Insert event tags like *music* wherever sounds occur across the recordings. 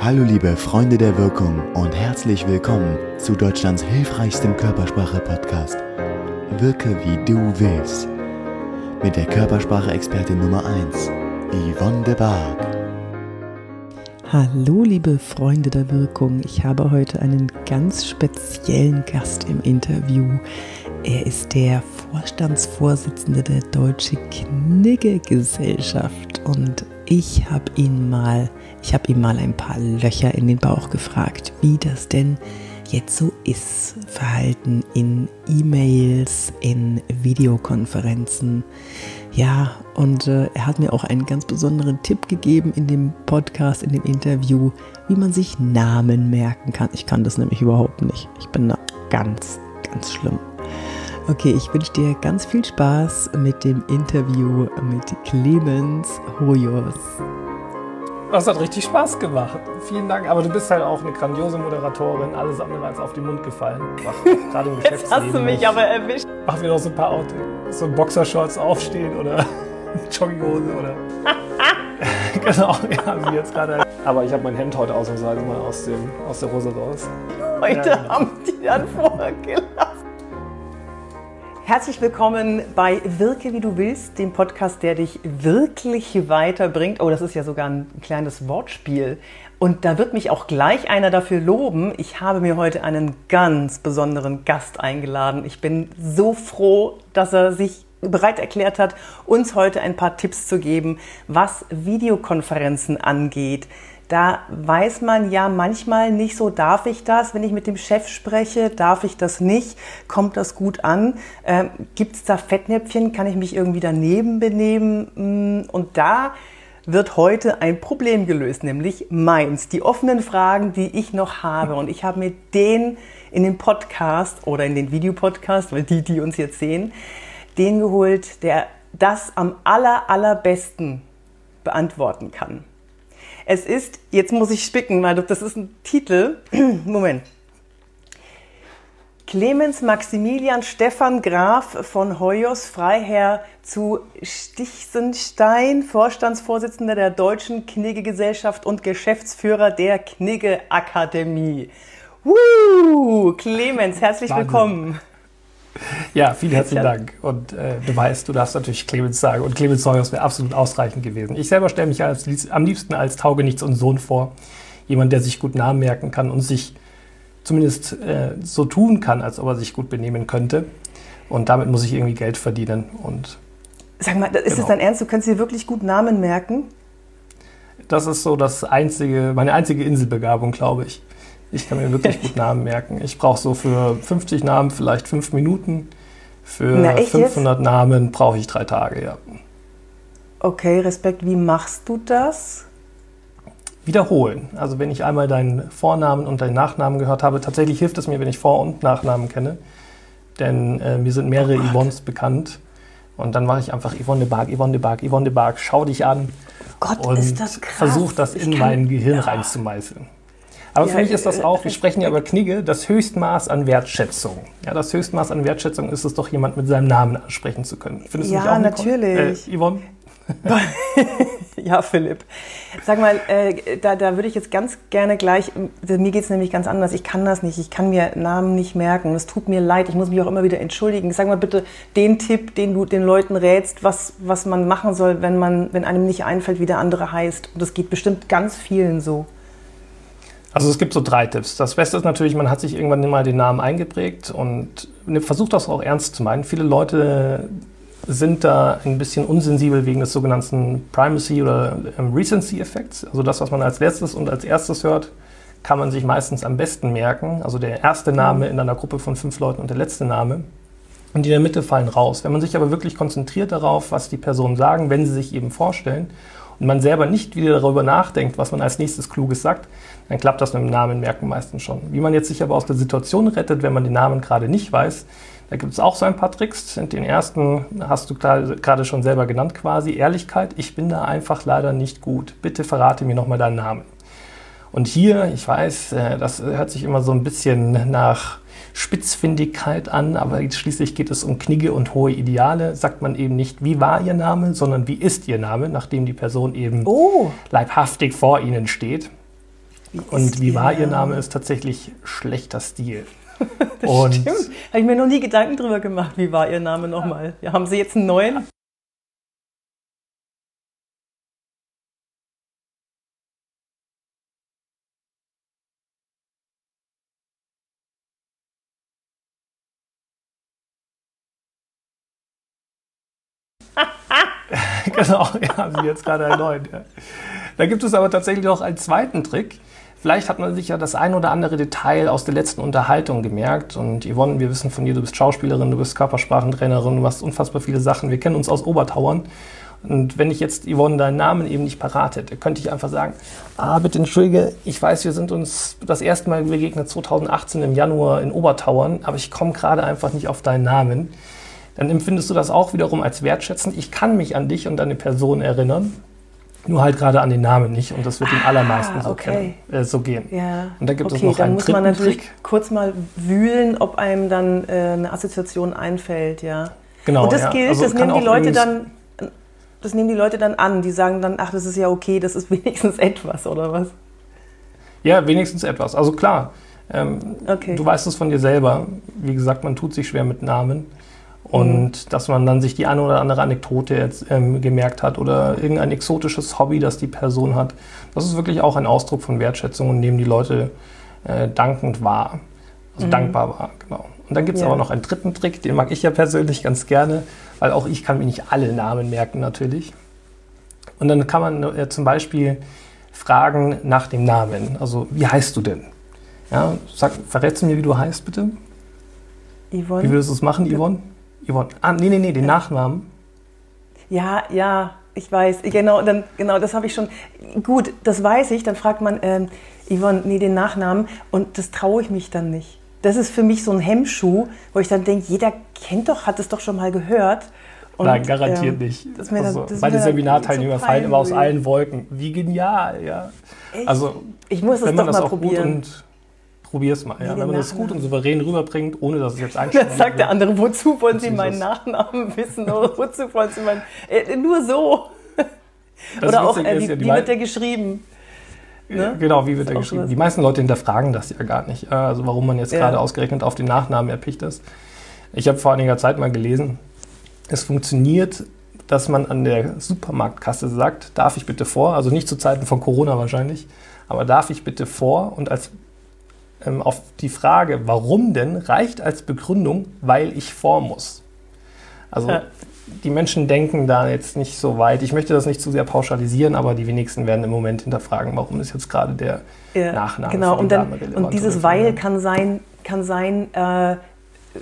Hallo liebe Freunde der Wirkung und herzlich willkommen zu Deutschlands hilfreichstem Körpersprache-Podcast. Wirke wie du willst. Mit der Körpersprache-Expertin Nummer 1, Yvonne de Barg. Hallo liebe Freunde der Wirkung, ich habe heute einen ganz speziellen Gast im Interview. Er ist der Vorstandsvorsitzende der Deutsche Knigge-Gesellschaft und ich habe ihn mal, ich habe ihm mal ein paar Löcher in den Bauch gefragt, wie das denn jetzt so ist. Verhalten in E-Mails, in Videokonferenzen. Ja, und äh, er hat mir auch einen ganz besonderen Tipp gegeben in dem Podcast, in dem Interview, wie man sich Namen merken kann. Ich kann das nämlich überhaupt nicht. Ich bin da ganz, ganz schlimm. Okay, ich wünsche dir ganz viel Spaß mit dem Interview mit Clemens Hoyos. Das hat richtig Spaß gemacht. Vielen Dank. Aber du bist halt auch eine grandiose Moderatorin. Alles andere als auf den Mund gefallen. Gerade im *laughs* Jetzt hast du mich aber erwischt. Mach mir noch so ein paar Out so Boxershorts aufstehen oder *laughs* Jogginghose oder. *laughs* genau, ja, wie jetzt gerade. Aber ich habe mein Hemd heute ausnahmsweise mal aus, dem, aus der Hose raus. Heute ja, genau. haben die dann vorgelassen. Herzlich willkommen bei Wirke wie du willst, dem Podcast, der dich wirklich weiterbringt. Oh, das ist ja sogar ein kleines Wortspiel. Und da wird mich auch gleich einer dafür loben. Ich habe mir heute einen ganz besonderen Gast eingeladen. Ich bin so froh, dass er sich bereit erklärt hat, uns heute ein paar Tipps zu geben, was Videokonferenzen angeht da weiß man ja manchmal nicht so, darf ich das, wenn ich mit dem Chef spreche, darf ich das nicht, kommt das gut an, ähm, gibt es da Fettnäpfchen, kann ich mich irgendwie daneben benehmen? Mm, und da wird heute ein Problem gelöst, nämlich meins, die offenen Fragen, die ich noch habe. Und ich habe mir den in den Podcast oder in den Videopodcast, weil die, die uns jetzt sehen, den geholt, der das am aller, allerbesten beantworten kann. Es ist, jetzt muss ich spicken, weil das ist ein Titel. *clears throat* Moment. Clemens Maximilian Stefan Graf von Hoyos Freiherr zu Stichsenstein, Vorstandsvorsitzender der Deutschen Knigge-Gesellschaft und Geschäftsführer der Knigge-Akademie. Woo! Clemens, herzlich Wahnsinn. willkommen. *laughs* Ja, vielen herzlichen Dank. Und äh, du weißt, du darfst natürlich Clemens sagen. Und Clemens Neujers wäre absolut ausreichend gewesen. Ich selber stelle mich als, am liebsten als Taugenichts und Sohn vor. Jemand, der sich gut Namen merken kann und sich zumindest äh, so tun kann, als ob er sich gut benehmen könnte. Und damit muss ich irgendwie Geld verdienen. Und, Sag mal, ist genau. das dein Ernst? Du kannst dir wirklich gut Namen merken? Das ist so das einzige, meine einzige Inselbegabung, glaube ich. Ich kann mir wirklich *laughs* gut Namen merken. Ich brauche so für 50 Namen vielleicht fünf Minuten. Für Na, 500 jetzt? Namen brauche ich drei Tage, ja. Okay, Respekt. Wie machst du das? Wiederholen. Also wenn ich einmal deinen Vornamen und deinen Nachnamen gehört habe, tatsächlich hilft es mir, wenn ich Vor- und Nachnamen kenne. Denn äh, mir sind mehrere oh Yvonnes bekannt. Und dann mache ich einfach Yvonne de Barg, Yvonne de Barg, Yvonne de Barg, schau dich an. Gott, und ist das krass. Versuch das in mein Gehirn ja. reinzumeißeln. Aber ja, für mich ist das auch, wir sprechen ja über Knigge, das Höchstmaß an Wertschätzung. Ja, das Höchstmaß an Wertschätzung ist es doch, jemand mit seinem Namen ansprechen zu können. Findest ja, du nicht auch, natürlich. Äh, Yvonne? *laughs* ja, Philipp. Sag mal, äh, da, da würde ich jetzt ganz gerne gleich, mir geht es nämlich ganz anders, ich kann das nicht, ich kann mir Namen nicht merken, es tut mir leid, ich muss mich auch immer wieder entschuldigen. Sag mal bitte den Tipp, den du den Leuten rätst, was, was man machen soll, wenn, man, wenn einem nicht einfällt, wie der andere heißt. Und das geht bestimmt ganz vielen so. Also es gibt so drei Tipps. Das Beste ist natürlich, man hat sich irgendwann mal den Namen eingeprägt und ne, versucht das auch ernst zu meinen. Viele Leute sind da ein bisschen unsensibel wegen des sogenannten Primacy oder ähm, Recency-Effekts. Also das, was man als letztes und als erstes hört, kann man sich meistens am besten merken. Also der erste Name in einer Gruppe von fünf Leuten und der letzte Name. Und die in der Mitte fallen raus. Wenn man sich aber wirklich konzentriert darauf, was die Personen sagen, wenn sie sich eben vorstellen man selber nicht wieder darüber nachdenkt, was man als nächstes Kluges sagt, dann klappt das mit dem Namen merken meistens schon. Wie man jetzt sich aber aus der Situation rettet, wenn man den Namen gerade nicht weiß, da gibt es auch so ein paar Tricks. Den ersten hast du gerade schon selber genannt quasi, Ehrlichkeit. Ich bin da einfach leider nicht gut. Bitte verrate mir nochmal deinen Namen. Und hier, ich weiß, äh, das hört sich immer so ein bisschen nach Spitzfindigkeit an, aber schließlich geht es um Knigge und hohe Ideale. Sagt man eben nicht, wie war Ihr Name, sondern wie ist Ihr Name, nachdem die Person eben oh. leibhaftig vor Ihnen steht. Wie und wie wahr ihr Name ist, tatsächlich schlechter Stil. *laughs* das und stimmt. Habe ich mir noch nie Gedanken drüber gemacht, wie war ihr Name nochmal. Ja, haben Sie jetzt einen neuen? *laughs* genau, ja, haben Sie jetzt gerade neuen. Ja. Da gibt es aber tatsächlich noch einen zweiten Trick. Vielleicht hat man sich ja das ein oder andere Detail aus der letzten Unterhaltung gemerkt. Und Yvonne, wir wissen von dir, du bist Schauspielerin, du bist Körpersprachentrainerin, du machst unfassbar viele Sachen. Wir kennen uns aus Obertauern. Und wenn ich jetzt, Yvonne, deinen Namen eben nicht parat hätte, könnte ich einfach sagen, ah, bitte entschuldige, ich weiß, wir sind uns das erste Mal begegnet 2018 im Januar in Obertauern, aber ich komme gerade einfach nicht auf deinen Namen dann empfindest du das auch wiederum als wertschätzend. Ich kann mich an dich und deine Person erinnern, nur halt gerade an den Namen nicht. Und das wird ah, den allermeisten so, okay. kennen, äh, so gehen. Ja. Und da gibt okay, es noch dann einen muss man natürlich Trick. kurz mal wühlen, ob einem dann äh, eine Assoziation einfällt, ja. Genau. Und das ja. gilt, also das nehmen die Leute dann. Das nehmen die Leute dann an, die sagen dann, ach, das ist ja okay, das ist *laughs* wenigstens etwas, oder was? Ja, wenigstens etwas. Also klar, ähm, okay. du weißt es von dir selber. Wie gesagt, man tut sich schwer mit Namen. Und mhm. dass man dann sich die eine oder andere Anekdote jetzt, ähm, gemerkt hat oder irgendein exotisches Hobby, das die Person hat. Das ist wirklich auch ein Ausdruck von Wertschätzung und nehmen die Leute äh, dankend wahr. Also mhm. dankbar wahr, genau. Und dann gibt es ja. aber noch einen dritten Trick, den mag ich ja persönlich ganz gerne, weil auch ich kann mir nicht alle Namen merken natürlich. Und dann kann man äh, zum Beispiel fragen nach dem Namen. Also, wie heißt du denn? Ja, sag, verrätst du mir, wie du heißt, bitte? Yvonne. Wie würdest du es machen, Yvonne? Yvonne. Ah, nee, nee, nee, den Nachnamen. Ja, ja, ich weiß. Genau, dann, genau das habe ich schon. Gut, das weiß ich. Dann fragt man, ähm, Yvonne, nee, den Nachnamen. Und das traue ich mich dann nicht. Das ist für mich so ein Hemmschuh, wo ich dann denke, jeder kennt doch, hat es doch schon mal gehört. Und, Nein, garantiert ähm, nicht. Also, dann, meine Seminarteilnehmer so fallen immer aus allen Wolken. Wie genial, ja. Echt? Also, ich muss es doch mal probieren probier es mal. Ja. Wenn man das gut und souverän rüberbringt, ohne dass es jetzt einschränkt. Das sagt der andere, wozu wollen Sie meinen Nachnamen wissen? Oder wozu wollen Sie meinen... Äh, nur so. Das Oder auch, äh, wie, ja, wie wird der geschrieben? Ne? Genau, wie wird der geschrieben? Die meisten Leute hinterfragen das ja gar nicht. Also warum man jetzt ja. gerade ausgerechnet auf den Nachnamen erpicht ist. Ich habe vor einiger Zeit mal gelesen, es funktioniert, dass man an der Supermarktkasse sagt, darf ich bitte vor, also nicht zu Zeiten von Corona wahrscheinlich, aber darf ich bitte vor und als ähm, auf die Frage, warum denn, reicht als Begründung, weil ich vor muss. Also ja. die Menschen denken da jetzt nicht so weit. Ich möchte das nicht zu sehr pauschalisieren, aber die wenigsten werden im Moment hinterfragen, warum ist jetzt gerade der ja, Nachname genau. und, dann, und dieses Weil kann sein, kann sein äh,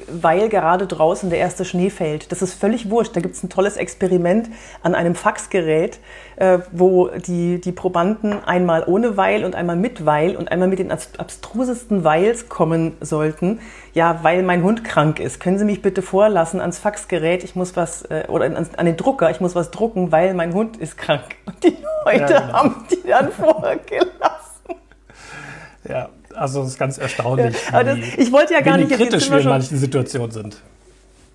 weil gerade draußen der erste Schnee fällt. Das ist völlig wurscht. Da gibt es ein tolles Experiment an einem Faxgerät, äh, wo die, die Probanden einmal ohne Weil und einmal mit Weil und einmal mit den abstrusesten Weils kommen sollten. Ja, weil mein Hund krank ist. Können Sie mich bitte vorlassen ans Faxgerät? Ich muss was, äh, oder an, an, den Drucker, ich muss was drucken, weil mein Hund ist krank. Und die Leute ja, genau. haben die dann *laughs* vorgelassen. Ja, also das ist ganz erstaunlich. Ja, das, ich wollte ja gar nicht kritisch wir in manchen Situationen sind.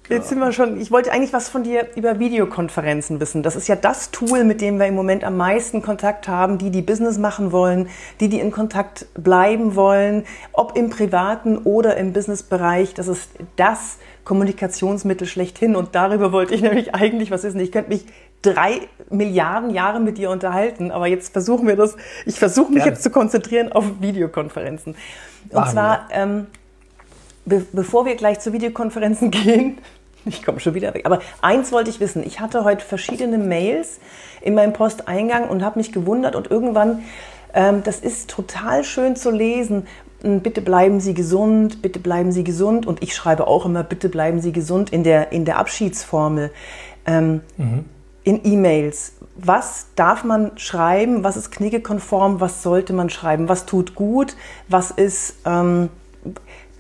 Jetzt sind wir schon. Ich wollte eigentlich was von dir über Videokonferenzen wissen. Das ist ja das Tool, mit dem wir im Moment am meisten Kontakt haben. Die, die Business machen wollen, die, die in Kontakt bleiben wollen, ob im privaten oder im Businessbereich. Das ist das Kommunikationsmittel schlechthin. Und darüber wollte ich nämlich eigentlich was wissen. Ich könnte mich drei Milliarden Jahre mit dir unterhalten, aber jetzt versuchen wir das, ich versuche mich Gerne. jetzt zu konzentrieren auf Videokonferenzen. Und Machen zwar, ähm, be bevor wir gleich zu Videokonferenzen *laughs* gehen, ich komme schon wieder weg, aber eins wollte ich wissen, ich hatte heute verschiedene Mails in meinem Posteingang und habe mich gewundert und irgendwann, ähm, das ist total schön zu lesen, hm, bitte bleiben Sie gesund, bitte bleiben Sie gesund. Und ich schreibe auch immer, bitte bleiben Sie gesund in der, in der Abschiedsformel. Ähm, mhm in E-Mails. Was darf man schreiben? Was ist kniggekonform? Was sollte man schreiben? Was tut gut? Was ist. Ähm,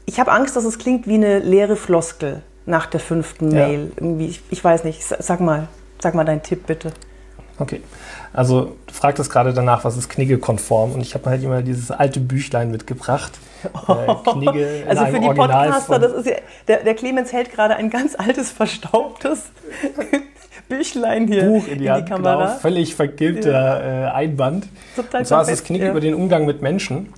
ich habe Angst, dass es klingt wie eine leere Floskel nach der fünften ja. Mail. Irgendwie, ich, ich, weiß nicht. Sag mal, sag mal deinen Tipp bitte. Okay. Also, du fragtest gerade danach, was ist kniggekonform? Und ich habe halt immer dieses alte Büchlein mitgebracht. *laughs* Äh, Knigge also für die Podcaster, das ist ja, der, der Clemens hält gerade ein ganz altes, verstaubtes *laughs* Büchlein hier Buch in in die, die, Hand, Kamera. Genau, völlig vergilbter äh, Einband. Total und zwar ist das perfekt, Knick ja. über den Umgang mit Menschen.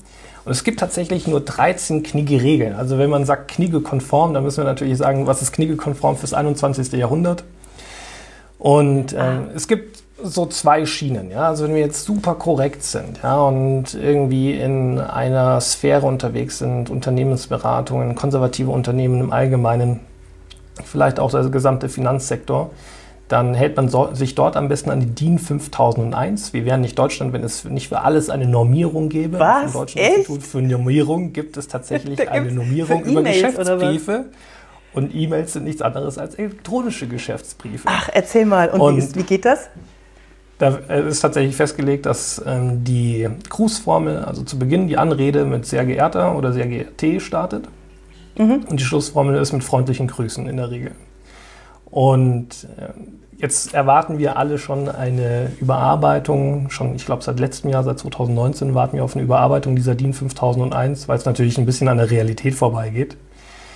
Und es gibt tatsächlich nur 13 Knigge-Regeln. Also wenn man sagt Knigge-konform, dann müssen wir natürlich sagen, was ist Knigge-konform fürs 21. Jahrhundert. Und ähm, Ah. es gibt so zwei Schienen. Ja? Also wenn wir jetzt super korrekt sind ja, und irgendwie in einer Sphäre unterwegs sind, Unternehmensberatungen, konservative Unternehmen im Allgemeinen, vielleicht auch der gesamte Finanzsektor, dann hält man so, sich dort am besten an die DIN 5001. Wir wären nicht Deutschland, wenn es nicht für alles eine Normierung gäbe. Was? Im Deutschen Echt? Institut für Normierung gibt es tatsächlich *laughs* eine Normierung für über? Geschäftsbriefe. Und E-Mails sind nichts anderes als elektronische Geschäftsbriefe. Ach, erzähl mal. Und, Und- wie, ist, wie geht das? Da äh, ist tatsächlich festgelegt, dass ähm, die Grußformel, also zu Beginn die Anrede mit sehr geehrter oder sehr geehrte startet. Mhm. Und die Schlussformel ist mit freundlichen Grüßen in der Regel. Und äh, jetzt erwarten wir alle schon eine Überarbeitung, schon ich glaube seit letztem Jahr, seit 2019 warten wir auf eine Überarbeitung dieser DIN 5001, weil es natürlich ein bisschen an der Realität vorbeigeht.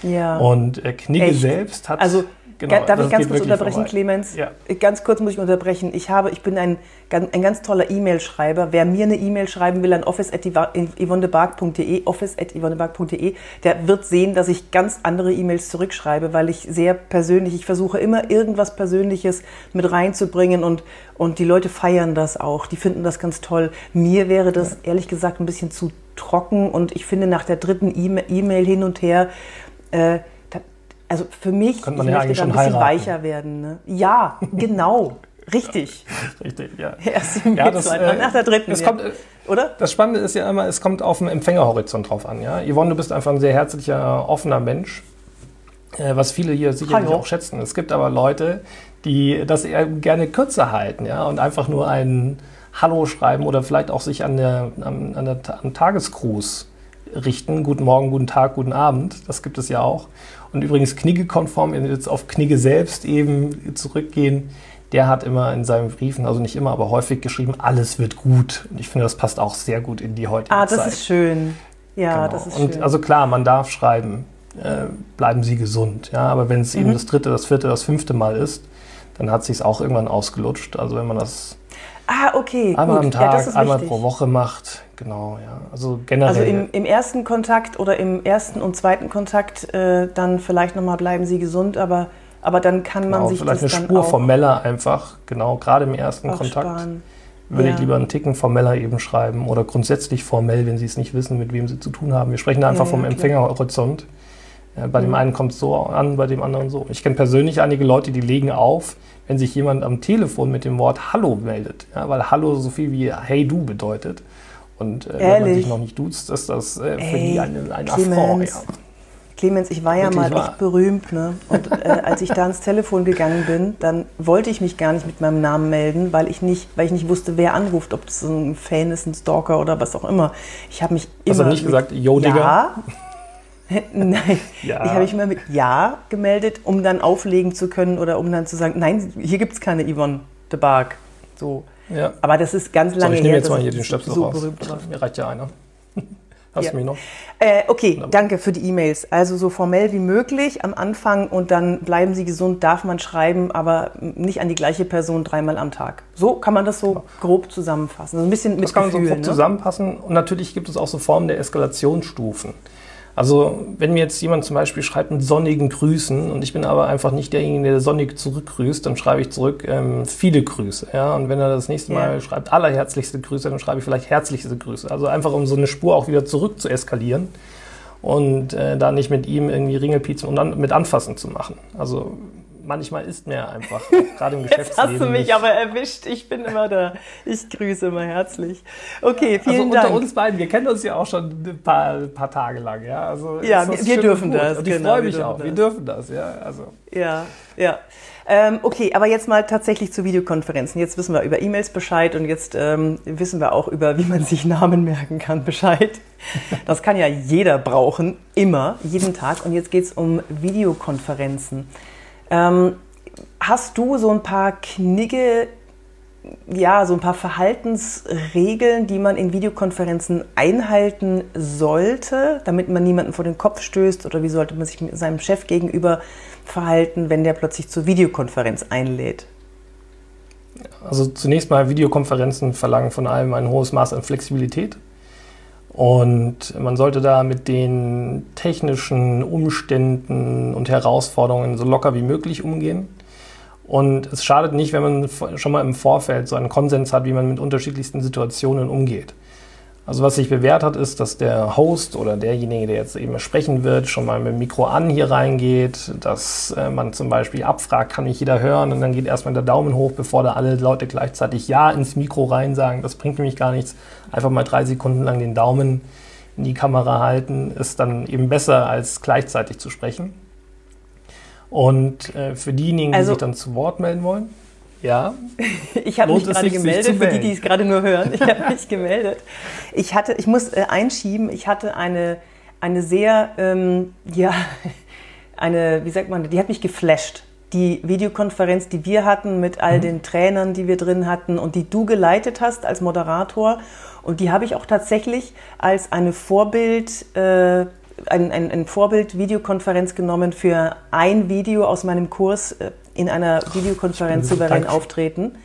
Ja. Und äh, Knigge Echt? selbst hat... Also, genau, Darf das ich ganz kurz unterbrechen, vorbei. Clemens? Ja. Ganz kurz muss ich unterbrechen. Ich, habe, ich bin ein, ein ganz toller E-Mail-Schreiber. Wer mir eine E-Mail schreiben will an office.yvonnebark.de, office.yvonnebark.de, der wird sehen, dass ich ganz andere E-Mails zurückschreibe, weil ich sehr persönlich, ich versuche immer irgendwas Persönliches mit reinzubringen und, und die Leute feiern das auch. Die finden das ganz toll. Mir wäre das ehrlich gesagt ein bisschen zu trocken und ich finde nach der dritten E-Mail hin und her, äh, also für mich, Könnte man ich ja möchte eigentlich da ein bisschen heiraten. weicher werden. Ne? Ja, genau. Richtig. *laughs* Richtig, ja. *laughs* Erst im Ja, das, äh, nach der dritten. es ja. kommt, äh, Oder? Das Spannende ist ja immer, es kommt auf den Empfängerhorizont drauf an. Ja? Yvonne, du bist einfach ein sehr herzlicher, offener Mensch, äh, was viele hier sicherlich Hallo. auch schätzen. Es gibt aber Leute, die das eher gerne kürzer halten ja? und einfach nur ein Hallo schreiben oder vielleicht auch sich an der, an, an der, am Tagesgruß richten. Guten Morgen, guten Tag, guten Abend. Das gibt es ja auch. Und übrigens Knigge-konform, jetzt auf Knigge selbst eben zurückgehen, der hat immer in seinen Briefen, also nicht immer, aber häufig geschrieben, alles wird gut. Und ich finde, das passt auch sehr gut in die heutige Ah, das Zeit. ist schön. Ja, Genau. das ist Und schön. also klar, man darf schreiben, äh, bleiben Sie gesund. Ja, aber wenn es Mhm. eben das dritte, das vierte, das fünfte Mal ist, dann hat sich auch irgendwann ausgelutscht. Also wenn man das ah, okay. einmal gut. am Tag, ja, einmal wichtig. pro Woche macht, genau, ja. Also generell. Also im, im ersten Kontakt oder im ersten und zweiten Kontakt äh, dann vielleicht nochmal bleiben Sie gesund, aber, aber dann kann man genau, sich vielleicht das eine Spur auch, formeller einfach, genau, gerade im ersten Kontakt. sparen. Würde Ja. ich lieber einen Ticken formeller eben schreiben oder grundsätzlich formell, wenn Sie es nicht wissen, mit wem Sie zu tun haben. Wir sprechen da einfach Ja, vom. Empfängerhorizont. Bei dem Mhm. einen kommt es so an, bei dem anderen so. Ich kenne persönlich einige Leute, die legen auf, wenn sich jemand am Telefon mit dem Wort Hallo meldet. Ja, weil Hallo so viel wie Hey du bedeutet. Und äh, wenn man sich noch nicht duzt, ist das äh, für Ey, die eine, ein Clemens. Affront. Ja. Clemens, ich war ja Wirklich mal wahr. echt berühmt, ne? Und äh, als ich da ans Telefon gegangen bin, dann wollte ich mich gar nicht mit meinem Namen melden, weil ich nicht, weil ich nicht wusste, wer anruft, ob es ein Fan ist, ein Stalker oder was auch immer. Ich habe mich Hast immer du nicht gesagt, Yo, Digga? Ja. *laughs* Nein, Ja. ich habe mich immer mit Ja gemeldet, um dann auflegen zu können oder um dann zu sagen, nein, hier gibt es keine Yvonne de Barg. So. Ja. Aber das ist ganz So, lange ich nehme her, jetzt mal hier den Stöpsel so raus. Mir reicht ja einer. *laughs* Hast Ja. du mich noch? Äh, okay, danke für die E-Mails. Also so formell wie möglich am Anfang und dann bleiben Sie gesund, darf man schreiben, aber nicht an die gleiche Person dreimal am Tag. So kann man das so grob zusammenfassen. So ein bisschen mit Das kann man so Gefühl, grob ne? zusammenpassen. Und natürlich gibt es auch so Formen der Eskalationsstufen. Also wenn mir jetzt jemand zum Beispiel schreibt mit sonnigen Grüßen und ich bin aber einfach nicht derjenige, der sonnig zurückgrüßt, dann schreibe ich zurück ähm, viele Grüße. Ja? Und wenn er das nächste Mal Ja. schreibt allerherzlichste Grüße, dann schreibe ich vielleicht herzlichste Grüße. Also einfach um so eine Spur auch wieder zurück zu eskalieren und äh, da nicht mit ihm irgendwie Ringelpiezen und dann mit Anfassen zu machen. Also manchmal ist mir einfach, *laughs* gerade im Jetzt Geschäftsleben. hast du mich aber erwischt. Ich bin immer da. Ich grüße immer herzlich. Okay, vielen also unter Dank. uns beiden, wir kennen uns ja auch schon ein paar, paar Tage lang, ja. Also Ja, wir- wir dürfen das, Und ich genau, freue wir mich auch. Wir das. dürfen das, ja. Also Ja, ja. Ähm, okay, aber jetzt mal tatsächlich zu Videokonferenzen. Jetzt wissen wir über E-Mails Bescheid und jetzt ähm, wissen wir auch über, wie man *laughs* sich Namen merken kann, Bescheid. Das kann ja jeder brauchen, immer, jeden Tag. Und jetzt geht es um Videokonferenzen. Ähm, hast du so ein paar Knigge, ja, so ein paar Verhaltensregeln, die man in Videokonferenzen einhalten sollte, damit man niemanden vor den Kopf stößt? Oder wie sollte man sich mit seinem Chef gegenüber verhalten, wenn der plötzlich zur Videokonferenz einlädt? Also zunächst mal Videokonferenzen verlangen von allem ein hohes Maß an Flexibilität. Und man sollte da mit den technischen Umständen und Herausforderungen so locker wie möglich umgehen. Und es schadet nicht, wenn man schon mal im Vorfeld so einen Konsens hat, wie man mit unterschiedlichsten Situationen umgeht. Also was sich bewährt hat, ist, dass der Host oder derjenige, der jetzt eben sprechen wird, schon mal mit dem Mikro an hier reingeht, dass äh, man zum Beispiel abfragt, kann mich jeder hören und dann geht erstmal der Daumen hoch, bevor da alle Leute gleichzeitig Ja ins Mikro rein sagen. Das bringt nämlich gar nichts. Einfach mal drei Sekunden lang den Daumen in die Kamera halten, ist dann eben besser, als gleichzeitig zu sprechen. Und äh, für diejenigen, also, die sich dann zu Wort melden wollen, ja. *laughs* Ich habe mich gerade gemeldet, für die, die es gerade nur hören. Ich habe *laughs* mich gemeldet. Ich hatte, ich muss äh, einschieben, ich hatte eine, eine sehr, ähm, ja, *laughs* eine, wie sagt man, die hat mich geflasht. Die Videokonferenz, die wir hatten mit all mhm. den Trainern, die wir drin hatten und die du geleitet hast als Moderator. Und die habe ich auch tatsächlich als eine Vorbild, äh, ein, ein, ein Vorbild-Videokonferenz genommen für ein Video aus meinem Kurs äh, in einer Videokonferenz souverän auftreten.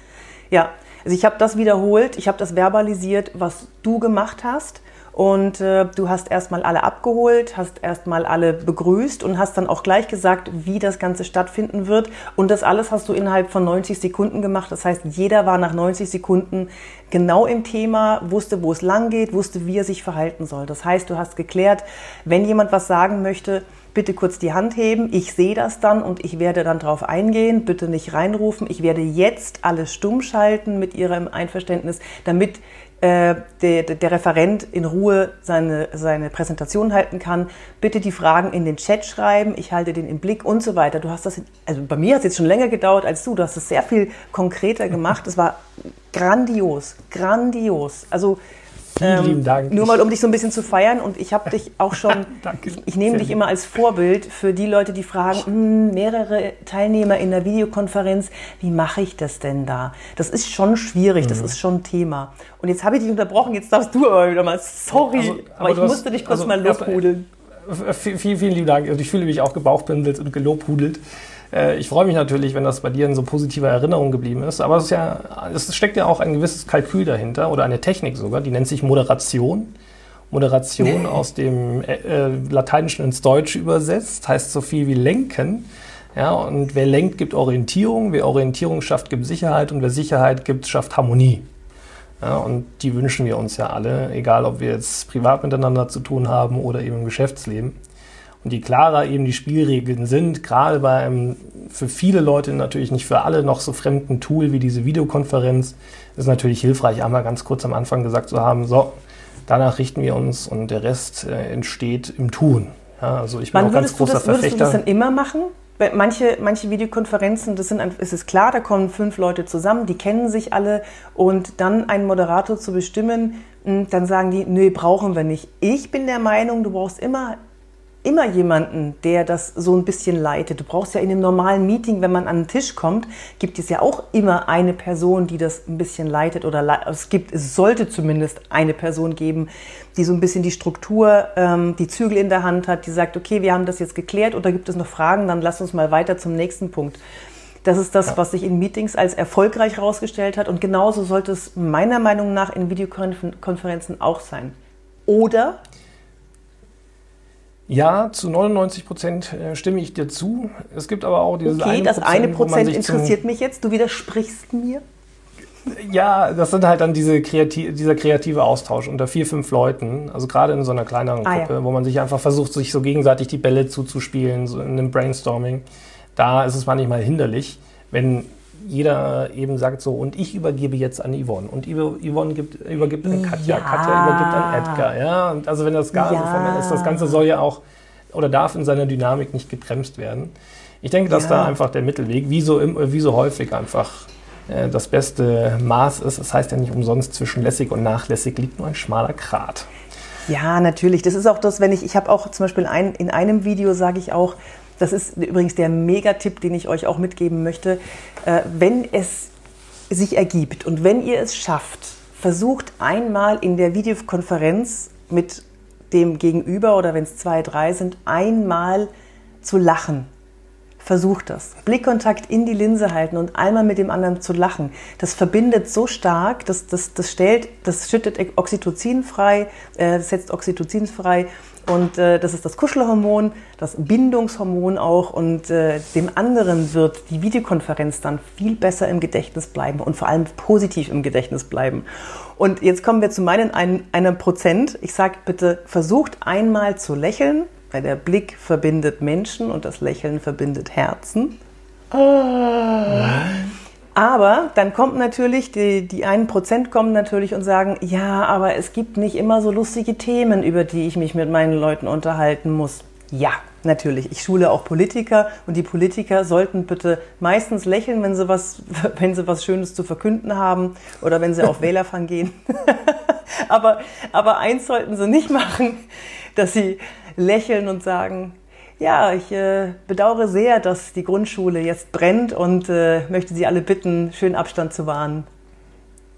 Ja, also ich habe das wiederholt, ich habe das verbalisiert, was du gemacht hast. Und äh, du hast erstmal alle abgeholt, hast erstmal alle begrüßt und hast dann auch gleich gesagt, wie das Ganze stattfinden wird. Und das alles hast du innerhalb von 90 Sekunden gemacht. Das heißt, jeder war nach 90 Sekunden genau im Thema, wusste, wo es lang geht, wusste, wie er sich verhalten soll. Das heißt, du hast geklärt, wenn jemand was sagen möchte, bitte kurz die Hand heben. Ich sehe das dann und ich werde dann darauf eingehen. Bitte nicht reinrufen. Ich werde jetzt alles stumm schalten mit Ihrem Einverständnis, damit äh, der, der, Referent in Ruhe seine, seine Präsentation halten kann. Bitte die Fragen in den Chat schreiben, ich halte den im Blick und so weiter. Du hast das, also bei mir hat es jetzt schon länger gedauert als du, du hast es sehr viel konkreter gemacht. Es war grandios, grandios. Also Vielen lieben ähm, Dank. Nur mal, um dich so ein bisschen zu feiern. Und ich habe dich auch schon, *laughs* ich, ich nehme dich immer als Vorbild für die Leute, die fragen, hm, mehrere Teilnehmer in der Videokonferenz, wie mache ich das denn da? Das ist schon schwierig, mhm. das ist schon ein Thema. Und jetzt habe ich dich unterbrochen, jetzt darfst du aber wieder mal, sorry, also, aber, aber ich musste dich kurz also, mal lobhudeln. Vielen, vielen lieben Dank. Also ich fühle mich auch gebauchpindelt und gelobhudelt. Äh, ich freue mich natürlich, wenn das bei dir in so positiver Erinnerung geblieben ist. Aber es, ist ja, es steckt ja auch ein gewisses Kalkül dahinter oder eine Technik sogar, die nennt sich Moderation. Moderation aus dem äh, äh, Lateinischen ins Deutsche übersetzt, heißt so viel wie lenken. Ja, und wer lenkt, gibt Orientierung, wer Orientierung schafft, gibt Sicherheit und wer Sicherheit gibt, schafft Harmonie. Ja, und die wünschen wir uns ja alle, egal ob wir jetzt privat miteinander zu tun haben oder eben im Geschäftsleben. Und je klarer eben die Spielregeln sind, gerade bei einem für viele Leute natürlich nicht für alle noch so fremden Tool wie diese Videokonferenz, ist natürlich hilfreich, einmal ganz kurz am Anfang gesagt zu haben, so, danach richten wir uns und der Rest äh, entsteht im Tun. Ja, also ich bin Wann auch ganz großer das, Verfechter. Würdest du das dann immer machen? Manche, manche Videokonferenzen, das sind, ist es klar, da kommen fünf Leute zusammen, die kennen sich alle und dann einen Moderator zu bestimmen, hm, dann sagen die, nee, brauchen wir nicht. Ich bin der Meinung, du brauchst immer immer jemanden, der das so ein bisschen leitet. Du brauchst ja in einem normalen Meeting, wenn man an den Tisch kommt, gibt es ja auch immer eine Person, die das ein bisschen leitet oder es gibt, es sollte zumindest eine Person geben, die so ein bisschen die Struktur, ähm, die Zügel in der Hand hat, die sagt, okay, wir haben das jetzt geklärt oder gibt es noch Fragen, dann lass uns mal weiter zum nächsten Punkt. Das ist das, ja. was sich in Meetings als erfolgreich herausgestellt hat und genauso sollte es meiner Meinung nach in Videokonferenzen auch sein. Oder ja, zu 99 Prozent äh, stimme ich dir zu. Es gibt aber auch dieses okay, eine das eine Prozent interessiert mich jetzt. Du widersprichst mir. Ja, das sind halt dann diese kreativ, dieser kreative Austausch unter vier, fünf Leuten, also gerade in so einer kleineren ah, Gruppe, ja. wo man sich einfach versucht, sich so gegenseitig die Bälle zuzuspielen, so in einem Brainstorming. Da ist es manchmal hinderlich, wenn jeder eben sagt so, und ich übergebe jetzt an Yvonne. Und Yvonne gibt, übergibt an Katja, ja. Katja übergibt an Edgar. Ja? Und also wenn das gar ja. so formell ist, das Ganze soll ja auch oder darf in seiner Dynamik nicht gebremst werden. Ich denke, dass ja. da einfach der Mittelweg, wie so, wie so häufig einfach äh, das beste Maß ist. Das heißt ja nicht umsonst, zwischen lässig und nachlässig liegt nur ein schmaler Grat. Ja, natürlich. Das ist auch das, wenn ich, ich habe auch zum Beispiel ein, in einem Video sage ich auch, das ist übrigens der Megatipp, den ich euch auch mitgeben möchte. Äh, wenn es sich ergibt und wenn ihr es schafft, versucht einmal in der Videokonferenz mit dem Gegenüber oder wenn es zwei, drei sind, einmal zu lachen. Versuch das. Blickkontakt in die Linse halten und einmal mit dem anderen zu lachen. Das verbindet so stark, das, das, das stellt, das schüttet Oxytocin frei, äh, setzt Oxytocin frei und äh, das ist das Kuschelhormon, das Bindungshormon auch. Und äh, dem anderen wird die Videokonferenz dann viel besser im Gedächtnis bleiben und vor allem positiv im Gedächtnis bleiben. Und jetzt kommen wir zu meinen einem Prozent. Ich sage bitte, versucht einmal zu lächeln, weil der Blick verbindet Menschen und das Lächeln verbindet Herzen. Ah. Aber dann kommt natürlich, die, die einen Prozent kommen natürlich und sagen, ja, aber es gibt nicht immer so lustige Themen, über die ich mich mit meinen Leuten unterhalten muss. Ja, natürlich. Ich schule auch Politiker und die Politiker sollten bitte meistens lächeln, wenn sie was, *laughs* wenn sie was Schönes zu verkünden haben oder wenn sie auf *laughs* Wählerfang gehen. *laughs* aber, aber eins sollten sie nicht machen, dass sie lächeln und sagen, ja, ich äh, bedauere sehr, dass die Grundschule jetzt brennt und äh, möchte Sie alle bitten, schön Abstand zu wahren.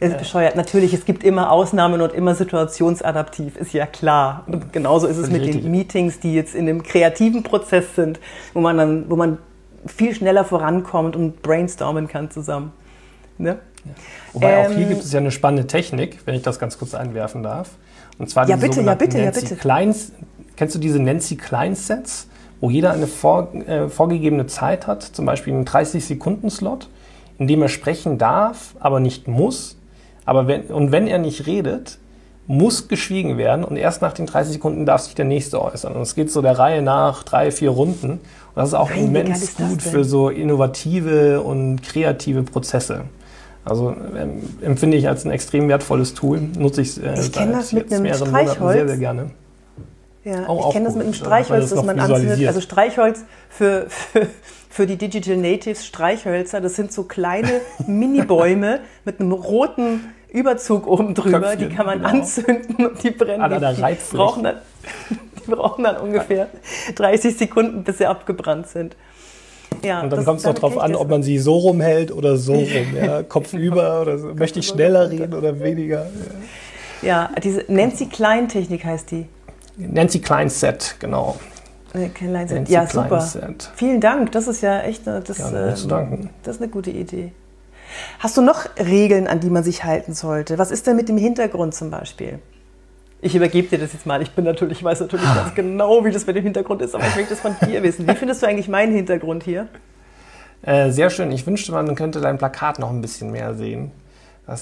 Es ist ja. bescheuert. Natürlich, es gibt immer Ausnahmen und immer situationsadaptiv, ist ja klar. Und genauso ist es mit den Meetings, die jetzt in einem kreativen Prozess sind, wo man dann, wo man viel schneller vorankommt und brainstormen kann zusammen. Ne? Ja. Wobei ähm, auch hier ähm, gibt es ja eine spannende Technik, wenn ich das ganz kurz einwerfen darf. Und zwar ja, bitte, ja, bitte, Nancy ja, bitte. Kleins, kennst du diese Nancy Kleins Sets? Wo jeder eine vor, äh, vorgegebene Zeit hat, zum Beispiel einen 30-Sekunden-Slot, in dem er sprechen darf, aber nicht muss. Aber wenn, und wenn er nicht redet, muss geschwiegen werden und erst nach den 30 Sekunden darf sich der Nächste äußern. Und es geht so der Reihe nach drei, vier Runden. Und das ist auch Nein, immens ist gut für so innovative und kreative Prozesse. Also ähm, empfinde ich als ein extrem wertvolles Tool. Nutze ich äh, ich seit das mit einem mehreren Monaten sehr, sehr gerne. Ja, oh, ich kenne das mit einem Streichholz, das, das man anzündet. Also Streichholz für, für, für die Digital Natives, Streichhölzer, das sind so kleine *laughs* Mini-Bäume mit einem roten Überzug oben drüber, Köpfchen, die kann man genau. anzünden und die brennen. Ah, die, die, brauchen dann, *laughs* die brauchen dann ungefähr 30 Sekunden, bis sie abgebrannt sind. Ja, und dann kommt es noch darauf an, ob man sie so rumhält oder so rum. Ja, *laughs* Kopf über oder so. Möchte ich schneller reden oder weniger? Ja, ja diese Nancy Klein-Technik heißt die. Nancy Kleins Set, genau. Äh, Nancy ja, super. Set. Vielen Dank. Das ist ja echt eine, das, ja, zu danken. das ist eine gute Idee. Hast du noch Regeln, an die man sich halten sollte? Was ist denn mit dem Hintergrund zum Beispiel? Ich übergebe dir das jetzt mal. Ich bin natürlich, weiß natürlich ganz *laughs* genau, wie das mit dem Hintergrund ist, aber ich möchte das von dir wissen. Wie findest du eigentlich meinen Hintergrund hier? Äh, sehr schön. Ich wünschte, man könnte dein Plakat noch ein bisschen mehr sehen.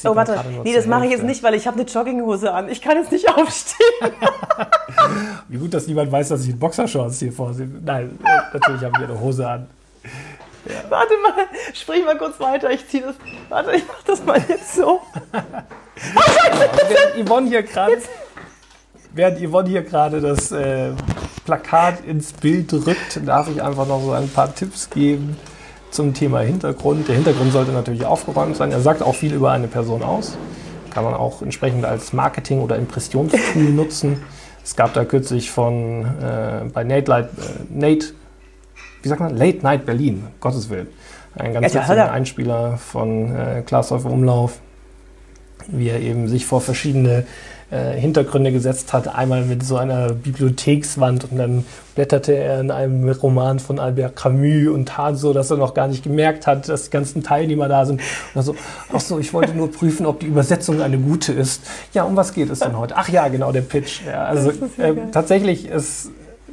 Oh, warte. Nee, das mache ich jetzt nicht, weil ich habe eine Jogginghose an. Ich kann jetzt nicht *laughs* aufstehen. *laughs* Wie gut, dass niemand weiß, dass ich in Boxershorts hier vorsehe. Nein, natürlich habe ich eine Hose an. Ja. Warte mal, sprich mal kurz weiter. Ich ziehe das. Warte, ich mache das mal jetzt so. *laughs* während Yvonne hier gerade. Während Yvonne hier gerade das äh, Plakat ins Bild rückt, darf ich einfach noch so ein paar Tipps geben zum Thema Hintergrund. Der Hintergrund sollte natürlich aufgeräumt sein. Er sagt auch viel über eine Person aus. Kann man auch entsprechend als Marketing- oder Impressionstool *laughs* nutzen. Es gab da kürzlich von äh, bei Nate, Light, äh, Nate, wie sagt man, Late Night Berlin, Gottes Willen. Ein ganz witziger Einspieler von äh, Klaas Umlauf, wie er eben sich vor verschiedene äh, Hintergründe gesetzt hat. Einmal mit so einer Bibliothekswand und dann blätterte er in einem Roman von Albert Camus und tat so, dass er noch gar nicht gemerkt hat, dass die ganzen Teilnehmer da sind. Und so, ach so, ich wollte nur prüfen, ob die Übersetzung eine gute ist. Ja, um was geht es denn heute? Ach ja, genau, der Pitch. Ja, also äh, tatsächlich ist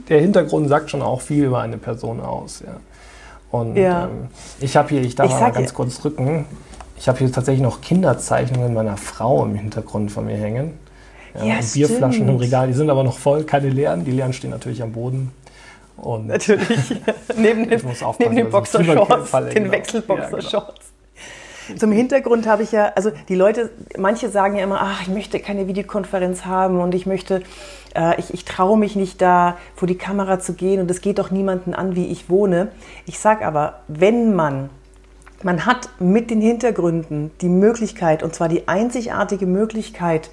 der Hintergrund sagt schon auch viel über eine Person aus. Ja. Und ja. ähm, ich habe hier, ich darf ich mal ganz kurz drücken, ich habe hier tatsächlich noch Kinderzeichnungen meiner Frau im Hintergrund von mir hängen. Ja, ja, und Bierflaschen im Regal, die sind aber noch voll, keine leeren. Die leeren stehen natürlich am Boden. Und natürlich. *laughs* *laughs* neben den, neben den Boxershorts, den. Wechselboxershorts. Ja, genau. Zum Hintergrund habe ich ja, also die Leute, manche sagen ja immer, ach, ich möchte keine Videokonferenz haben und ich möchte, äh, ich, ich traue mich nicht da vor die Kamera zu gehen und es geht doch niemanden an, wie ich wohne. Ich sage aber, wenn man, man hat mit den Hintergründen die Möglichkeit, und zwar die einzigartige Möglichkeit,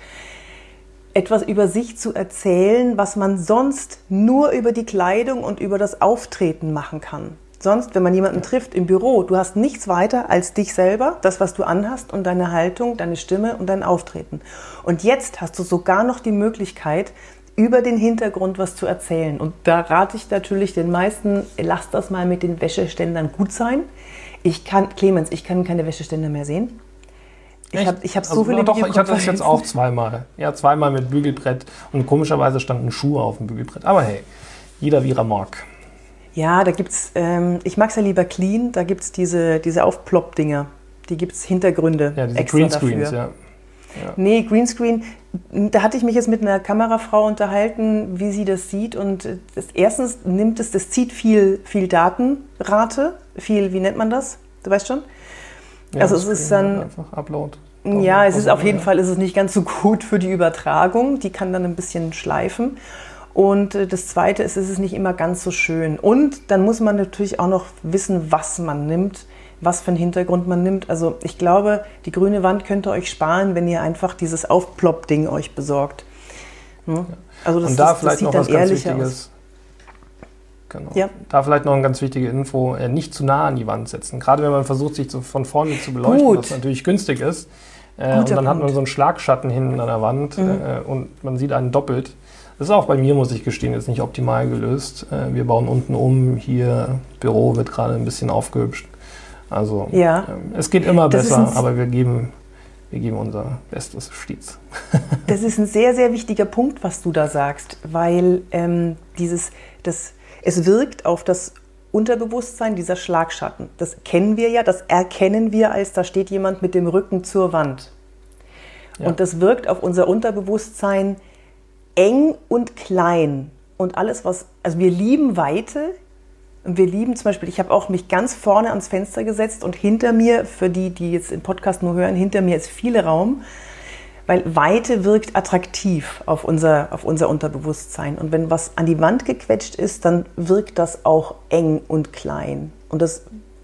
etwas über sich zu erzählen, was man sonst nur über die Kleidung und über das Auftreten machen kann. Sonst, wenn man jemanden trifft im Büro, du hast nichts weiter als dich selber, das, was du anhast und deine Haltung, deine Stimme und dein Auftreten. Und jetzt hast du sogar noch die Möglichkeit, über den Hintergrund was zu erzählen. Und da rate ich natürlich den meisten, lasst das mal mit den Wäscheständern gut sein. Ich kann, Clemens, ich kann keine Wäscheständer mehr sehen. Ich habe ich hab so also, viele doch, Ich hatte das jetzt auch zweimal. Ja, zweimal mit Bügelbrett. Und komischerweise standen Schuhe auf dem Bügelbrett. Aber hey, jeder wie er mag. Ja, da gibt's, ähm, ich mag es ja lieber clean, da gibt es diese, diese Aufplopp-Dinger. Die gibt es Hintergründe ja, diese extra Greenscreens, dafür. ja. Ja. Nee, Greenscreen, da hatte ich mich jetzt mit einer Kamerafrau unterhalten, wie sie das sieht. Und das, erstens nimmt es, das zieht viel, viel Datenrate, viel, wie nennt man das? Du weißt schon? Ja, also es ist dann. Einfach Upload. Ja, es ist auf jeden Fall ist es nicht ganz so gut für die Übertragung. Die kann dann ein bisschen schleifen. Und äh, das Zweite ist, es ist nicht immer ganz so schön. Und dann muss man natürlich auch noch wissen, was man nimmt, was für einen Hintergrund man nimmt. Also ich glaube, die grüne Wand könnte euch sparen, wenn ihr einfach dieses Aufplopp-Ding euch besorgt. Hm? Also das, Und da das, vielleicht das noch was ganz Wichtiges. Aus. Genau. Ja. Da vielleicht noch eine ganz wichtige Info, äh, nicht zu nah an die Wand setzen. Gerade wenn man versucht, sich von vorne zu beleuchten, Gut. was natürlich günstig ist. Äh, und dann Punkt. hat man so einen Schlagschatten hinten an der Wand mhm. äh, und man sieht einen doppelt. Das ist auch bei mir, muss ich gestehen, jetzt nicht optimal gelöst. Äh, wir bauen unten um, hier Büro wird gerade ein bisschen aufgehübscht. Also ja. Ähm, es geht immer das besser, aber wir geben, wir geben unser Bestes stets. das ist ein sehr, sehr wichtiger Punkt, was du da sagst, weil ähm, dieses, das, es wirkt auf das Unterbewusstsein dieser Schlagschatten. Das kennen wir ja, das erkennen wir, als da steht jemand mit dem Rücken zur Wand. Ja. Und das wirkt auf unser Unterbewusstsein eng und klein und alles, was, also wir lieben Weite. Und wir lieben zum Beispiel, ich habe auch mich ganz vorne ans Fenster gesetzt und hinter mir, für die, die jetzt im Podcast nur hören, hinter mir ist viel Raum, weil Weite wirkt attraktiv auf unser, auf unser Unterbewusstsein. Und wenn was an die Wand gequetscht ist, dann wirkt das auch eng und klein. Und das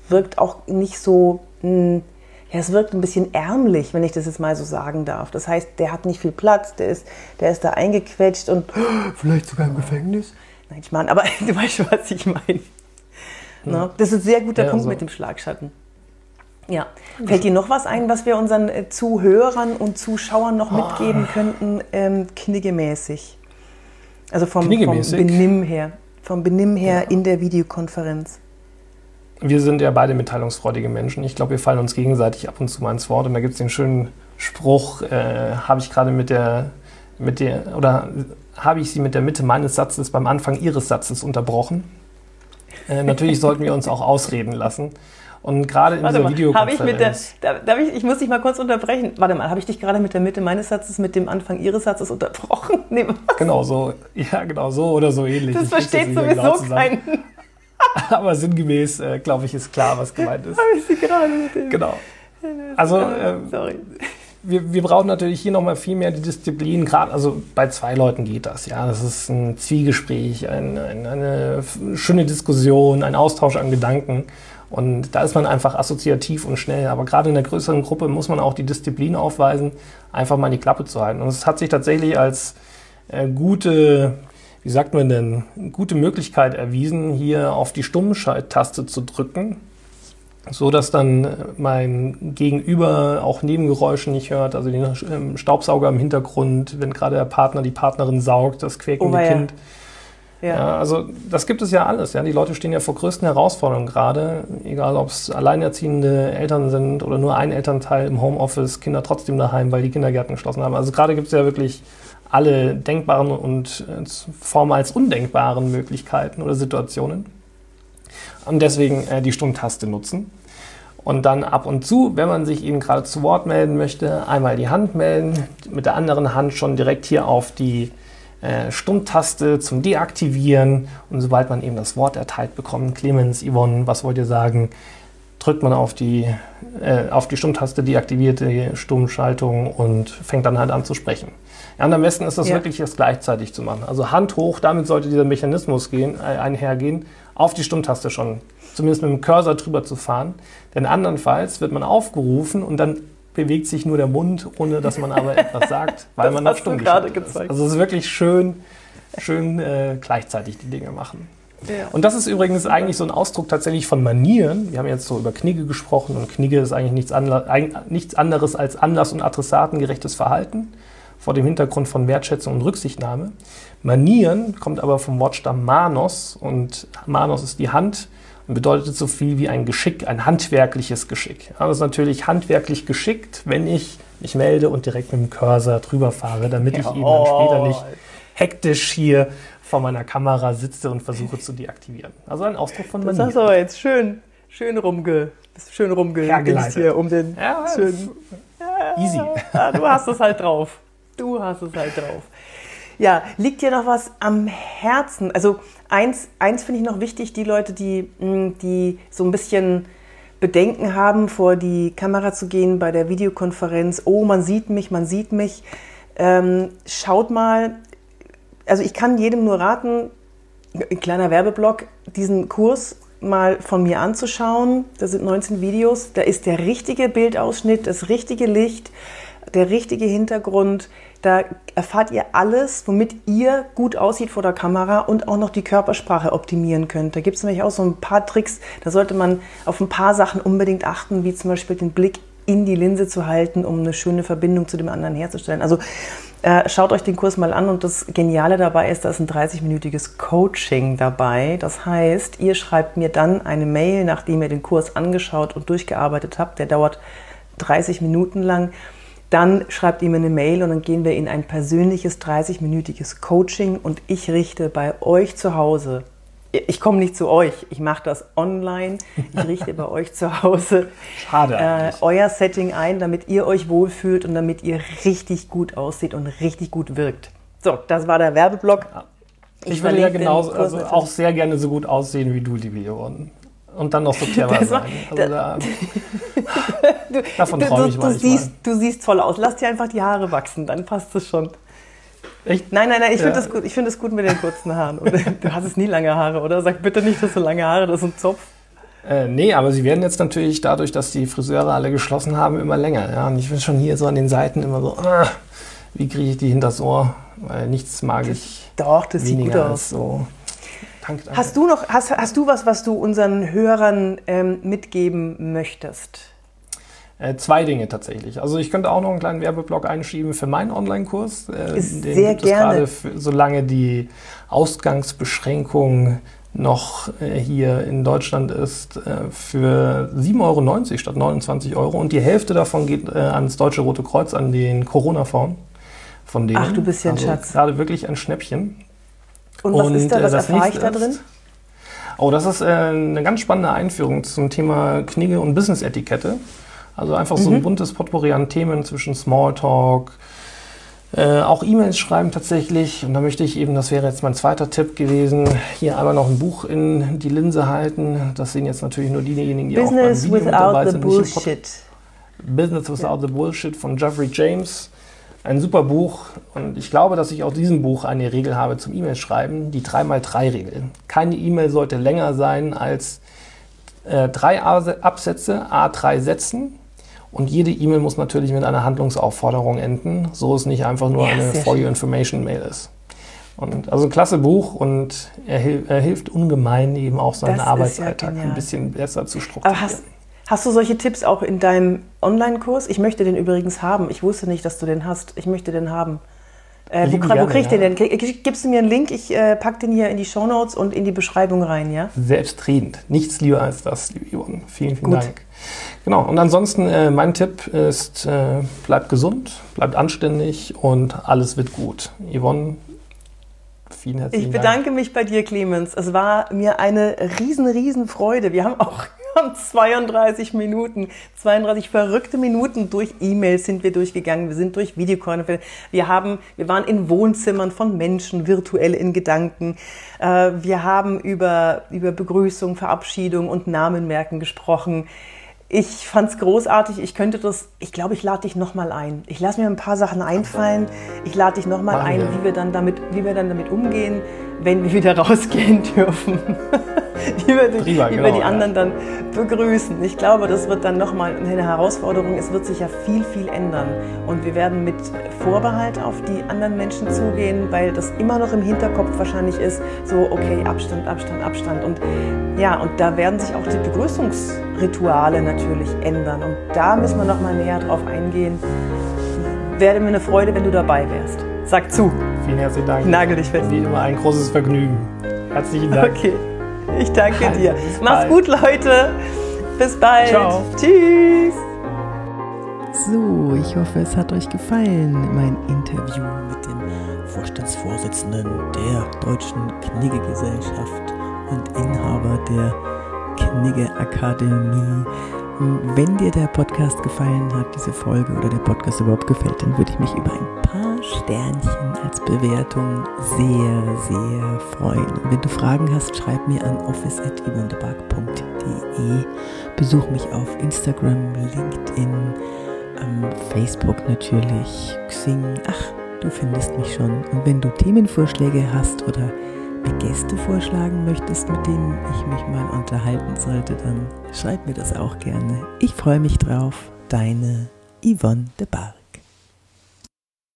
wirkt auch nicht so, mh, hm, ja, es wirkt ein bisschen ärmlich, wenn ich das jetzt mal so sagen darf. Das heißt, der hat nicht viel Platz, der ist, der ist da eingequetscht und *gasps* vielleicht sogar im Gefängnis. Nein, ich meine, aber *laughs* du weißt schon, was ich meine. Ja. Das ist ein sehr guter ja, Punkt so. mit dem Schlagschatten. Ja. Fällt dir noch was ein, was wir unseren äh, Zuhörern und Zuschauern noch mitgeben oh. könnten, ähm, kniggemäßig? Also vom, vom Benimm her. Vom Benimm her ja. in der Videokonferenz wir sind ja beide mitteilungsfreudige Menschen. Ich glaube, wir fallen uns gegenseitig ab und zu mal ins Wort. Und da gibt es den schönen Spruch, äh, habe ich gerade mit der, mit der, oder habe ich sie mit der Mitte meines Satzes beim Anfang ihres Satzes unterbrochen. Äh, natürlich sollten wir uns auch ausreden lassen. Und gerade in Warte dieser Videokonferenz... Ich, mit der, ich, ich muss dich mal kurz unterbrechen. Warte mal, habe ich dich gerade mit der Mitte meines Satzes mit dem Anfang ihres Satzes unterbrochen? *laughs* Nee, was? Genau so. Ja, genau so oder so ähnlich. Das ich versteht sowieso genau keinen. *laughs* Aber sinngemäß, äh, glaube ich, ist klar, was gemeint ist. Habe ich sie gerade mit dem. Genau. Also, äh, Sorry. Wir, wir brauchen natürlich hier nochmal viel mehr die Disziplin. Gerade, also bei zwei Leuten geht das. Ja, das ist ein Zwiegespräch, ein, ein, eine schöne Diskussion, ein Austausch an Gedanken. Und da ist man einfach assoziativ und schnell. Aber gerade in der größeren Gruppe muss man auch die Disziplin aufweisen, einfach mal die Klappe zu halten. Und es hat sich tatsächlich als äh, gute wie sagt man denn, gute Möglichkeit erwiesen, hier auf die Stummschalttaste zu drücken, so dass dann mein Gegenüber auch Nebengeräusche nicht hört, also den ähm, Staubsauger im Hintergrund, wenn gerade der Partner die Partnerin saugt, das quäkende oh, Kind. Ja. ja. also das gibt es ja alles. Ja. Die Leute stehen ja vor größten Herausforderungen gerade, egal ob es alleinerziehende Eltern sind oder nur ein Elternteil im Homeoffice, Kinder trotzdem daheim, weil die Kindergärten geschlossen haben. Also gerade gibt es ja wirklich alle denkbaren und äh, vormals undenkbaren Möglichkeiten oder Situationen. Und deswegen äh, die Stummtaste nutzen. Und dann ab und zu, wenn man sich eben gerade zu Wort melden möchte, einmal die Hand melden, mit der anderen Hand schon direkt hier auf die äh, Stummtaste zum Deaktivieren. Und sobald man eben das Wort erteilt bekommt, Clemens, Yvonne, was wollt ihr sagen, drückt man auf die, äh, auf die Stummtaste, deaktiviert die Stummschaltung und fängt dann halt an zu sprechen. Ja, und am besten ist das ja. wirklich das gleichzeitig zu machen. Also Hand hoch, damit sollte dieser Mechanismus gehen, äh, einhergehen, auf die Stummtaste schon, zumindest mit dem Cursor drüber zu fahren. Denn andernfalls wird man aufgerufen und dann bewegt sich nur der Mund, ohne dass man aber etwas sagt, *laughs* weil man auf Stumm gerade gezeigt. Also es ist wirklich schön, schön äh, gleichzeitig die Dinge machen. Ja. Und das ist übrigens eigentlich so ein Ausdruck tatsächlich von Manieren. Wir haben jetzt so über Knigge gesprochen und Knigge ist eigentlich nichts, nichts anderes als Anlass- und Adressatengerechtes Verhalten. vor dem Hintergrund von Wertschätzung und Rücksichtnahme. Manieren kommt aber vom Wortstamm Manos und Manos ist die Hand und bedeutet so viel wie ein Geschick, ein handwerkliches Geschick. Aber es ist natürlich handwerklich geschickt, wenn ich mich melde und direkt mit dem Cursor drüber fahre, damit ich eben dann später nicht hektisch hier vor meiner Kamera sitze und versuche zu deaktivieren. Also ein Ausdruck von Das Manieren. hast du aber jetzt schön, schön rumge, schön rumgedingst hier um den Ja, schönen. Easy. Ja, du hast es halt drauf. Du hast es halt drauf. Ja, liegt dir noch was am Herzen? Also eins, eins finde ich noch wichtig, die Leute, die, mh, die so ein bisschen Bedenken haben, vor die Kamera zu gehen bei der Videokonferenz. Oh, man sieht mich, man sieht mich. Ähm, schaut mal, also ich kann jedem nur raten, ein kleiner Werbeblock, diesen Kurs mal von mir anzuschauen. Da sind 19 Videos. Da ist der richtige Bildausschnitt, das richtige Licht, der richtige Hintergrund. Da erfahrt ihr alles, womit ihr gut aussieht vor der Kamera und auch noch die Körpersprache optimieren könnt. Da gibt es nämlich auch so ein paar Tricks. Da sollte man auf ein paar Sachen unbedingt achten, wie zum Beispiel den Blick in die Linse zu halten, um eine schöne Verbindung zu dem anderen herzustellen. Also äh, schaut euch den Kurs mal an und das Geniale dabei ist, da ist ein 30-minütiges Coaching dabei. Das heißt, ihr schreibt mir dann eine Mail, nachdem ihr den Kurs angeschaut und durchgearbeitet habt. Der dauert 30 Minuten lang. Dann schreibt ihr mir eine Mail und dann gehen wir in ein persönliches 30-minütiges Coaching und ich richte bei euch zu Hause. Ich komme nicht zu euch, ich mache das online. Ich richte bei euch zu Hause äh, euer Setting ein, damit ihr euch wohlfühlt und damit ihr richtig gut aussieht und richtig gut wirkt. So, das war der Werbeblock. Ich würde ja genauso, also auch sehr gerne so gut aussehen wie du, liebe Yvonne. Und dann noch so *laughs* clever Das sein. Also da, *laughs* Du, davon du, du, ich du, siehst, du siehst toll aus. Lass dir einfach die Haare wachsen, dann passt es schon. Echt? Nein, nein, nein, ich finde Ja. das gut. Ich finde es gut mit den kurzen Haaren. *laughs* Du hattest nie lange Haare, oder? Sag bitte nicht, dass du lange Haare, das ist ein Zopf. Äh, nee, aber sie werden jetzt natürlich dadurch, dass die Friseure alle geschlossen haben, immer länger. Ja? Und ich bin schon hier so an den Seiten immer so, ah, wie kriege ich die hinters Ohr? Weil nichts mag ich Doch, das sieht gut aus. so. Danke, danke. Hast du noch, hast, hast du was, was du unseren Hörern ähm, mitgeben möchtest? Äh, zwei Dinge tatsächlich. Also ich könnte auch noch einen kleinen Werbeblock einschieben für meinen Online-Kurs. Äh, sehr gibt es gerne. gerade, für, solange die Ausgangsbeschränkung noch äh, hier in Deutschland ist, äh, für 7,90 Euro statt 29 Euro. Und die Hälfte davon geht ans Deutsche Rote Kreuz, an den Corona-Fonds. Von denen. Ach, du bist ja ein also Schatz. Gerade wirklich ein Schnäppchen. Und was ist da, was das erfahre ich da drin? ist- Oh, das ist äh, eine ganz spannende Einführung zum Thema Knigge und Business-Etikette. Also einfach Mhm. so ein buntes Potpourri an Themen zwischen Smalltalk, äh, auch E-Mails schreiben tatsächlich. Und da möchte ich eben, das wäre jetzt mein zweiter Tipp gewesen, hier einmal noch ein Buch in die Linse halten. Das sehen jetzt natürlich nur diejenigen, die auch Business beim Video mit dabei without the sind. Pod- bullshit. Business Without the Bullshit von Jeffrey James. Ein super Buch und ich glaube, dass ich aus diesem Buch eine Regel habe zum E-Mail schreiben, die 3x3-Regel. Keine E-Mail sollte länger sein als äh, drei A- Absätze, A3 Sätzen und jede E-Mail muss natürlich mit einer Handlungsaufforderung enden, so es nicht einfach nur Ja, eine For. Your Information Mail ist. Und also ein klasse Buch und er, er hilft ungemein eben auch seinen Das ja Arbeitsalltag genial. ein bisschen besser zu strukturieren. Aber hast, hast du solche Tipps auch in deinem Online-Kurs? Ich möchte den übrigens haben. Ich wusste nicht, dass du den hast. Ich möchte den haben. Äh, wo wo gerne, krieg ich den ja. denn? Gibst du mir einen Link? Ich äh, pack den hier in die Shownotes und in die Beschreibung rein, ja? Selbstredend. Nichts lieber als das, liebe Yvonne. Vielen, vielen Gut. Dank. Genau, und ansonsten äh, mein Tipp ist, äh, bleibt gesund, bleibt anständig und alles wird gut. Yvonne, vielen herzlichen Ich Dank. bedanke mich bei dir, Clemens. Es war mir eine riesen, riesen Freude. Wir haben auch haben 32 Minuten, 32 verrückte Minuten durch E-Mails sind wir durchgegangen. Wir sind durch Videokonferenzen. Wir haben, wir waren in Wohnzimmern von Menschen, virtuell in Gedanken. Äh, Wir haben über, über Begrüßung, Verabschiedung und Namenmerken gesprochen. Ich fand's großartig. Ich könnte das, ich glaube, ich lade dich nochmal ein. Ich lasse mir ein paar Sachen einfallen. Ich lade dich nochmal ein, wie wir dann damit, wie wir dann damit umgehen, wenn wir wieder *laughs* rausgehen dürfen. *laughs* wie wir die, Prima, wie wir genau, die ja. anderen dann begrüßen. Ich glaube, das wird dann nochmal eine Herausforderung. Es wird sich ja viel, viel ändern. Und wir werden mit Vorbehalt auf die anderen Menschen zugehen, weil das immer noch im Hinterkopf wahrscheinlich ist, so, okay, Abstand, Abstand, Abstand. Und ja, und da werden sich auch die Begrüßungsrituale natürlich ändern. Und da müssen wir nochmal näher drauf eingehen, wäre mir eine Freude, wenn du dabei wärst. Sag zu. Vielen herzlichen Dank. Nagel dich fest. Wie immer ein großes Vergnügen. Herzlichen Dank. Okay. Ich danke dir. Bis Mach's bald. gut, Leute. Bis bald. Ciao. Tschüss. So, ich hoffe, es hat euch gefallen, mein Interview mit dem Vorstandsvorsitzenden der Deutschen Kniggegesellschaft und Inhaber der Knigge Akademie. Wenn dir der Podcast gefallen hat, diese Folge oder der Podcast überhaupt gefällt, dann würde ich mich über ein paar Sternchen als Bewertung sehr, sehr freuen. Und wenn du Fragen hast, schreib mir an office.yvonnebark.de. Besuch mich auf Instagram, LinkedIn, ähm, Facebook natürlich, Xing, ach, du findest mich schon. Und wenn du Themenvorschläge hast oder mir Gäste vorschlagen möchtest, mit denen ich mich mal unterhalten sollte, dann schreib mir das auch gerne. Ich freue mich drauf. Deine Yvonne de Barg.